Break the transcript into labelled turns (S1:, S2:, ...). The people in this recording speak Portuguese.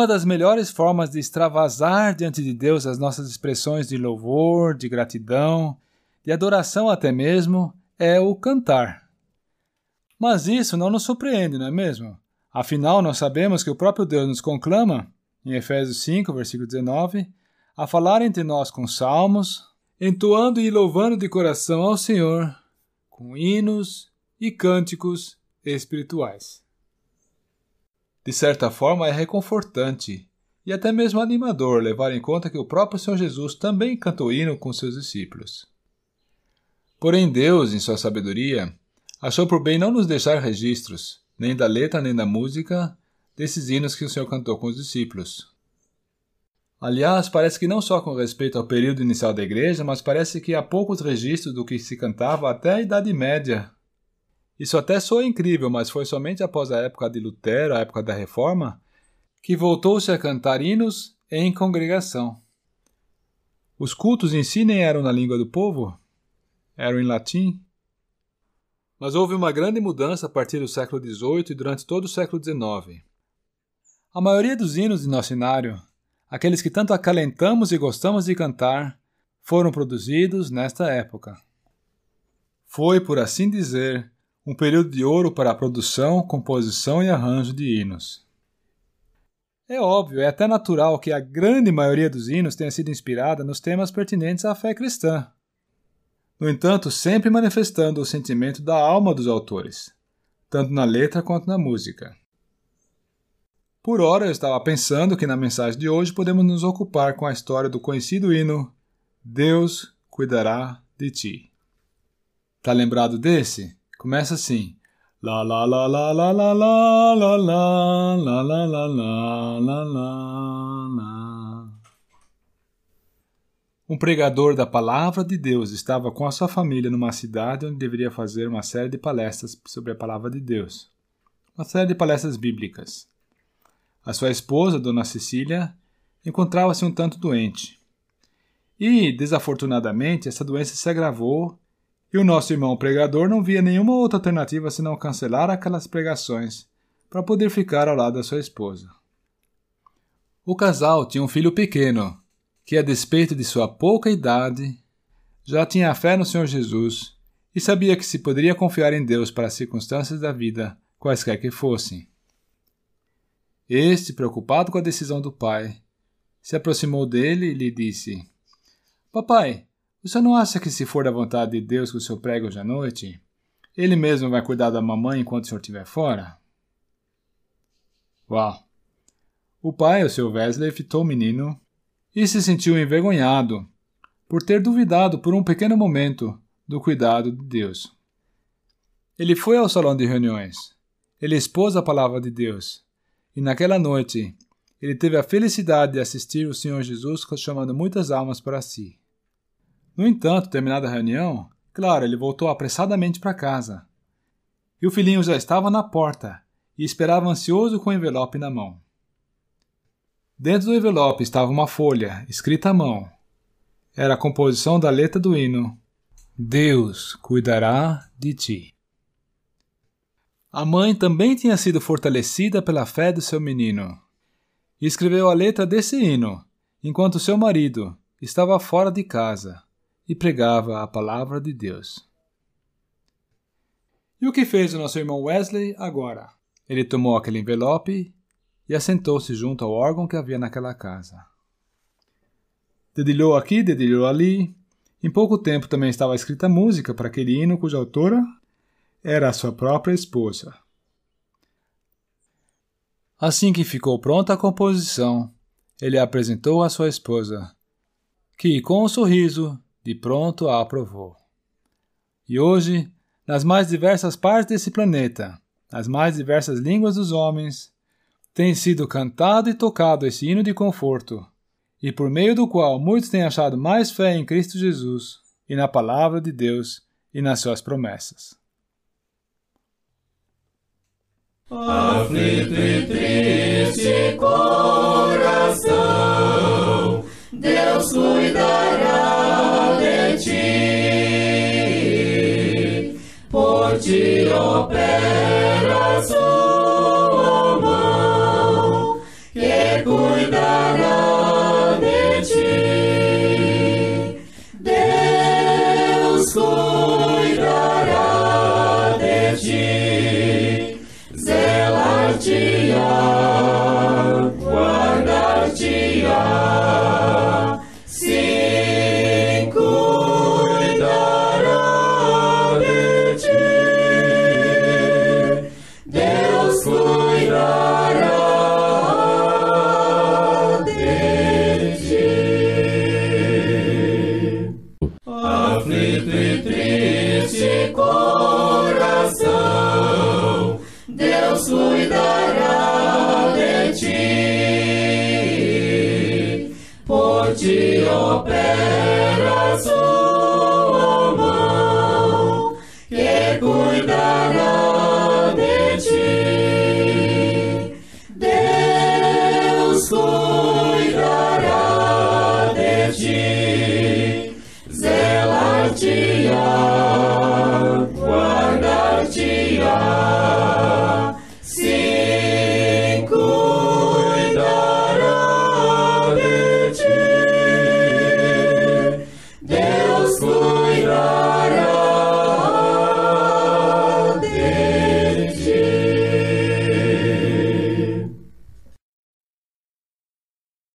S1: Uma das melhores formas de extravasar diante de Deus as nossas expressões de louvor, de gratidão, de adoração até mesmo, é o cantar. Mas isso não nos surpreende, não é mesmo? Afinal, nós sabemos que o próprio Deus nos conclama, em Efésios 5, versículo 19, a falar entre nós com salmos, entoando e louvando de coração ao Senhor, com hinos e cânticos espirituais. De certa forma, é reconfortante e até mesmo animador levar em conta que o próprio Senhor Jesus também cantou hino com seus discípulos. Porém, Deus, em sua sabedoria, achou por bem não nos deixar registros, nem da letra nem da música, desses hinos que o Senhor cantou com os discípulos. Aliás, parece que não só com respeito ao período inicial da igreja, mas parece que há poucos registros do que se cantava até a Idade Média, isso até soa incrível, mas foi somente após a época de Lutero, a época da Reforma, que voltou-se a cantar hinos em congregação. Os cultos em si nem eram na língua do povo, eram em latim. Mas houve uma grande mudança a partir do século XVIII e durante todo o século XIX. A maioria dos hinos de nosso cenário, aqueles que tanto acalentamos e gostamos de cantar, foram produzidos nesta época. Foi, por assim dizer, um período de ouro para a produção, composição e arranjo de hinos. É óbvio, é até natural que a grande maioria dos hinos tenha sido inspirada nos temas pertinentes à fé cristã. No entanto, sempre manifestando o sentimento da alma dos autores, tanto na letra quanto na música. Por ora, eu estava pensando que na mensagem de hoje podemos nos ocupar com a história do conhecido hino Deus cuidará de ti. Tá lembrado desse? Começa assim. Lá lá lá lá lá lá lá lá lá lá lá lá lá lá lá Um pregador da palavra de Deus estava com a sua família numa cidade onde deveria fazer uma série de palestras sobre a palavra de Deus. Uma série de palestras bíblicas. A sua esposa, Dona Cecília, encontrava-se um tanto doente. E, desafortunadamente, essa doença se agravou e o nosso irmão pregador não via nenhuma outra alternativa senão cancelar aquelas pregações para poder ficar ao lado da sua esposa. O casal tinha um filho pequeno, que, a despeito de sua pouca idade, já tinha fé no Senhor Jesus e sabia que se poderia confiar em Deus para as circunstâncias da vida, quaisquer que fossem. Este, preocupado com a decisão do pai, se aproximou dele e lhe disse: Papai, senhor não acha que, se for da vontade de Deus que o senhor prega hoje à noite, ele mesmo vai cuidar da mamãe enquanto o senhor estiver fora? Uau! O pai, o seu Wesley, fitou o menino e se sentiu envergonhado por ter duvidado por um pequeno momento do cuidado de Deus. Ele foi ao salão de reuniões. Ele expôs a palavra de Deus. E naquela noite, ele teve a felicidade de assistir o Senhor Jesus chamando muitas almas para si. No entanto, terminada a reunião, claro, ele voltou apressadamente para casa. E o filhinho já estava na porta e esperava ansioso com o envelope na mão. Dentro do envelope estava uma folha, escrita à mão. Era a composição da letra do hino: Deus cuidará de ti. A mãe também tinha sido fortalecida pela fé do seu menino e escreveu a letra desse hino enquanto seu marido estava fora de casa e pregava a palavra de Deus. E o que fez o nosso irmão Wesley agora? Ele tomou aquele envelope e assentou-se junto ao órgão que havia naquela casa. Dedilhou aqui, dedilhou ali. Em pouco tempo também estava escrita música para aquele hino cuja autora era a sua própria esposa. Assim que ficou pronta a composição, ele a apresentou à sua esposa, que, com um sorriso, de pronto a aprovou. E hoje, nas mais diversas partes desse planeta, nas mais diversas línguas dos homens, tem sido cantado e tocado esse hino de conforto, e por meio do qual muitos têm achado mais fé em Cristo Jesus e na palavra de Deus e nas suas promessas.
S2: Aflito e triste coração, Deus cuidará Iope Deus cuidará. de ti, Aflito e triste coração, Deus cuidará. Cuidará de ti, zelar-te-á